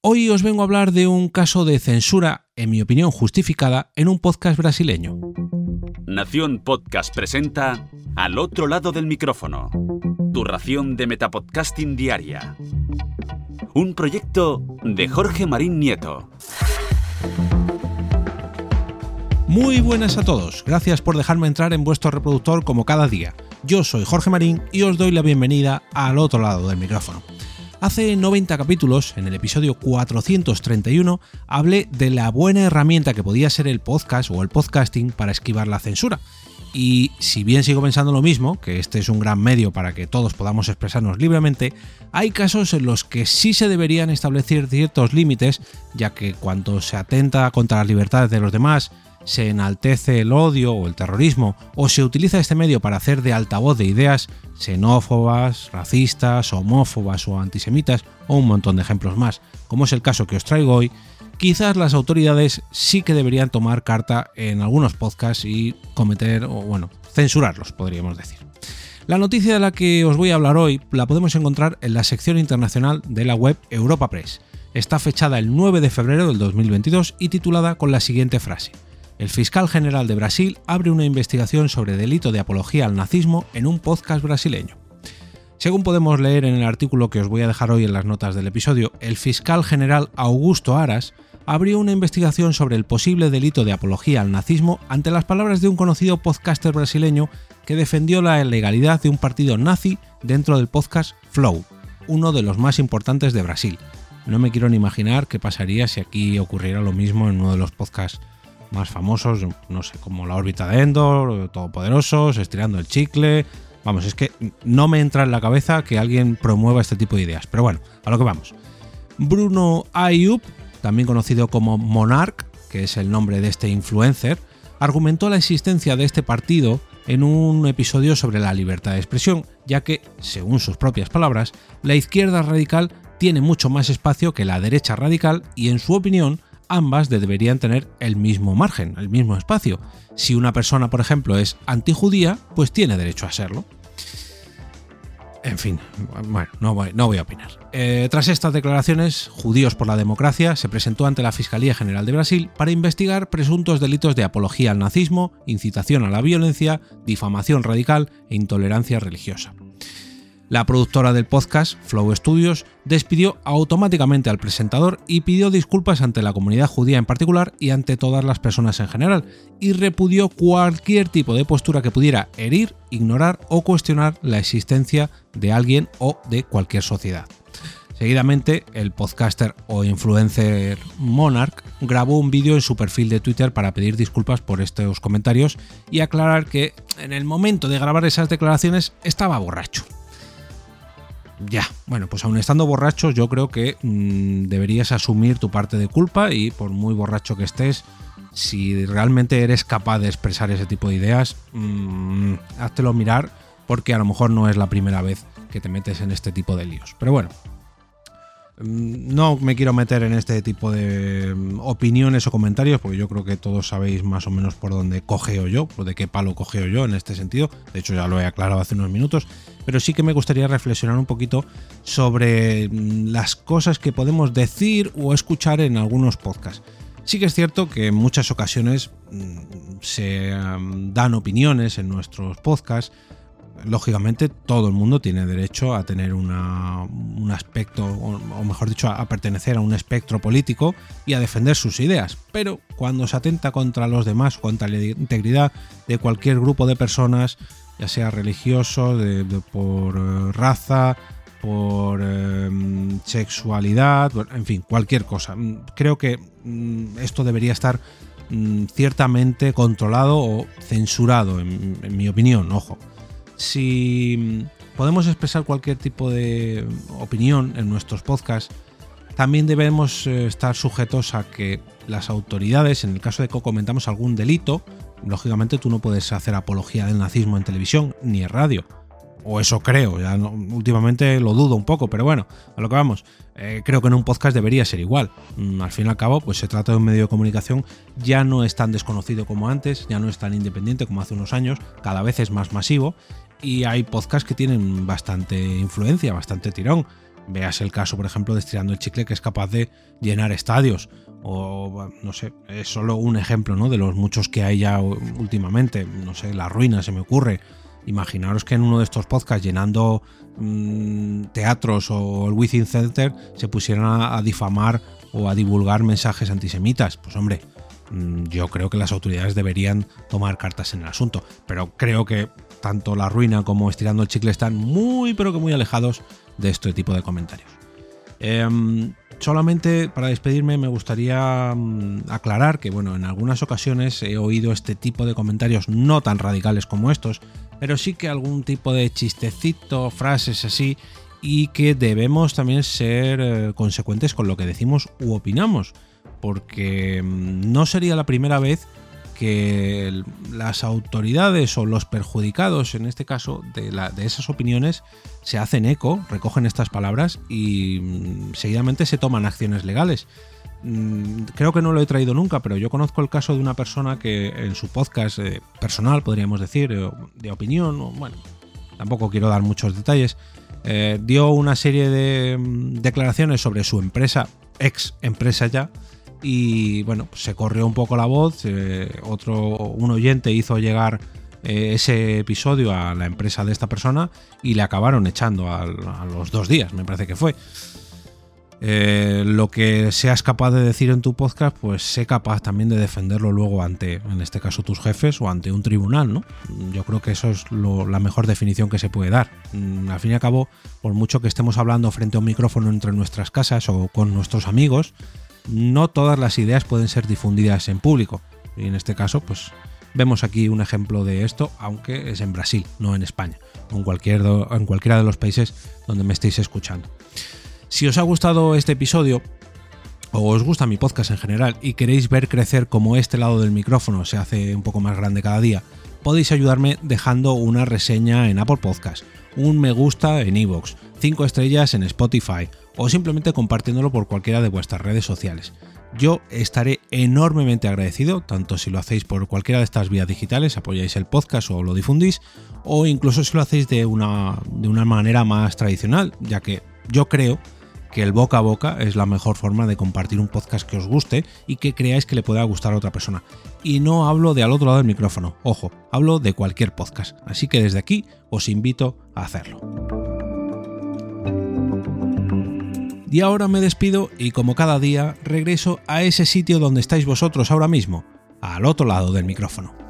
Hoy os vengo a hablar de un caso de censura, en mi opinión justificada, en un podcast brasileño. Nación Podcast presenta Al otro lado del micrófono, tu ración de Metapodcasting Diaria. Un proyecto de Jorge Marín Nieto. Muy buenas a todos, gracias por dejarme entrar en vuestro reproductor como cada día. Yo soy Jorge Marín y os doy la bienvenida al otro lado del micrófono. Hace 90 capítulos, en el episodio 431, hablé de la buena herramienta que podía ser el podcast o el podcasting para esquivar la censura. Y si bien sigo pensando lo mismo, que este es un gran medio para que todos podamos expresarnos libremente, hay casos en los que sí se deberían establecer ciertos límites, ya que cuando se atenta contra las libertades de los demás, se enaltece el odio o el terrorismo, o se utiliza este medio para hacer de altavoz de ideas xenófobas, racistas, homófobas o antisemitas, o un montón de ejemplos más, como es el caso que os traigo hoy, quizás las autoridades sí que deberían tomar carta en algunos podcasts y cometer, o bueno, censurarlos, podríamos decir. La noticia de la que os voy a hablar hoy la podemos encontrar en la sección internacional de la web Europa Press. Está fechada el 9 de febrero del 2022 y titulada con la siguiente frase el fiscal general de Brasil abre una investigación sobre delito de apología al nazismo en un podcast brasileño. Según podemos leer en el artículo que os voy a dejar hoy en las notas del episodio, el fiscal general Augusto Aras abrió una investigación sobre el posible delito de apología al nazismo ante las palabras de un conocido podcaster brasileño que defendió la ilegalidad de un partido nazi dentro del podcast Flow, uno de los más importantes de Brasil. No me quiero ni imaginar qué pasaría si aquí ocurriera lo mismo en uno de los podcasts más famosos, no sé, como la órbita de Endor, Todopoderosos, Estirando el Chicle. Vamos, es que no me entra en la cabeza que alguien promueva este tipo de ideas. Pero bueno, a lo que vamos. Bruno Ayub, también conocido como Monarch, que es el nombre de este influencer, argumentó la existencia de este partido en un episodio sobre la libertad de expresión, ya que, según sus propias palabras, la izquierda radical tiene mucho más espacio que la derecha radical y, en su opinión, ambas deberían tener el mismo margen, el mismo espacio. Si una persona, por ejemplo, es antijudía, pues tiene derecho a serlo. En fin, bueno, no voy, a opinar. Eh, tras estas declaraciones, Judíos por la Democracia se presentó ante la Fiscalía General de Brasil para investigar presuntos delitos de apología al nazismo, incitación a la violencia, difamación radical e intolerancia religiosa. La productora del podcast, Flow Studios, despidió automáticamente al presentador y pidió disculpas ante la comunidad judía en particular y ante todas las personas en general, y repudió cualquier tipo de postura que pudiera herir, ignorar o cuestionar la existencia de alguien o de cualquier sociedad. Seguidamente, el podcaster o influencer Monarch grabó un vídeo en su perfil de Twitter para pedir disculpas por estos comentarios y aclarar que en el momento de grabar esas declaraciones estaba borracho ya, bueno, pues aún estando borracho, yo creo que mm, deberías asumir tu parte de culpa y por muy borracho que estés, si realmente eres capaz de expresar ese tipo de ideas, mmm, háztelo mirar porque a lo mejor no es la primera vez que te metes en este tipo de líos. Pero bueno, Mm, no me quiero meter en este tipo de mm, opiniones o comentarios, porque yo creo que todos sabéis más o menos por dónde cogeo yo, o de qué palo cogeo yo en este sentido. De hecho, ya lo he aclarado hace unos minutos. Pero sí que me gustaría reflexionar un poquito sobre mm, las cosas que podemos decir o escuchar en algunos podcasts. Sí que es cierto que en muchas ocasiones se dan opiniones en nuestros podcasts lógicamente todo el mundo tiene derecho a tener un aspecto, o, mejor dicho, a, pertenecer a un espectro político y a defender sus ideas. Pero cuando se atenta contra los demás, contra la integridad de cualquier grupo de personas, ya sea religioso, por eh, raza, por em, sexualidad, en fin, cualquier cosa. Mm, creo que mm, esto debería estar mm, ciertamente controlado o censurado, en mi opinión, ojo si podemos expresar cualquier tipo de opinión en nuestros podcasts, también debemos eh, estar sujetos a que las autoridades, en el caso de que comentamos algún delito, lógicamente tú no puedes hacer apología del nazismo en televisión ni en radio o eso creo, ya últimamente lo dudo un poco, pero bueno, a lo que vamos, eh, creo que en un podcast debería ser igual. Mm, al fin y al cabo, pues se trata de un medio de comunicación, ya no es tan desconocido como antes, ya no es tan independiente como hace unos años, cada vez es más masivo y hay podcasts que tienen bastante influencia, bastante tirón. Veas el caso, por ejemplo, de Estirando el Chicle, que es capaz de llenar estadios. O, no sé, es solo un ejemplo, ¿no? De los muchos que hay ya últimamente. No sé, La Ruina se me ocurre. Imaginaros que en uno de estos podcasts, llenando mm, teatros o el Within Center, se pusieran a, difamar o a divulgar mensajes antisemitas. Pues hombre, mm, yo creo que las autoridades deberían tomar cartas en el asunto. Pero creo que tanto La Ruina como Estirando el Chicle están muy, pero que muy alejados de este tipo de comentarios. Em, solamente para despedirme me gustaría mm, aclarar que bueno, en algunas ocasiones he oído este tipo de comentarios no tan radicales como estos, pero sí que algún tipo de chistecito, frases así, y que debemos también ser eh, consecuentes con lo que decimos u opinamos, porque mm, no sería la primera vez que las autoridades o los perjudicados, en este caso, de, esas opiniones, se hacen eco, recogen estas palabras y mm, seguidamente se toman acciones legales. Mm, creo que no lo he traído nunca, pero yo conozco el caso de una persona que en su podcast eh, personal, podríamos decir, eh, de opinión, bueno, tampoco quiero dar muchos detalles, eh, dio una serie de mm, declaraciones sobre su empresa, ex empresa ya, y bueno, se corrió un poco la voz, otro, un oyente hizo llegar ese episodio a la empresa de esta persona y le acabaron echando a, los dos días, me parece que fue. Eh, lo que seas capaz de decir en tu podcast, pues sé capaz también de defenderlo luego ante, en este caso, tus jefes o ante un tribunal, ¿no? Yo creo que eso es la mejor definición que se puede dar. Mm, al fin y al cabo, por mucho que estemos hablando frente a un micrófono entre nuestras casas o con nuestros amigos, no todas las ideas pueden ser difundidas en público. Y en este caso, pues vemos aquí un ejemplo de esto, aunque es en Brasil, no en España, o en, cualquier, en cualquiera de los países donde me estéis escuchando. Si os ha gustado este episodio, o os gusta mi podcast en general y queréis ver crecer como este lado del micrófono se hace un poco más grande cada día, podéis ayudarme dejando una reseña en Apple Podcast, un me gusta en iVoox, 5 estrellas en Spotify o simplemente compartiéndolo por cualquiera de vuestras redes sociales. Yo estaré enormemente agradecido, tanto si lo hacéis por cualquiera de estas vías digitales, apoyáis el podcast o lo difundís, o incluso si lo hacéis de una, de una manera más tradicional, ya que yo creo que el boca a boca es la mejor forma de compartir un podcast que os guste y que creáis que le pueda gustar a otra persona. Y no hablo de al otro lado del micrófono, ojo, hablo de cualquier podcast, así que desde aquí os invito a hacerlo. Y ahora me despido y como cada día regreso a ese sitio donde estáis vosotros ahora mismo, al otro lado del micrófono.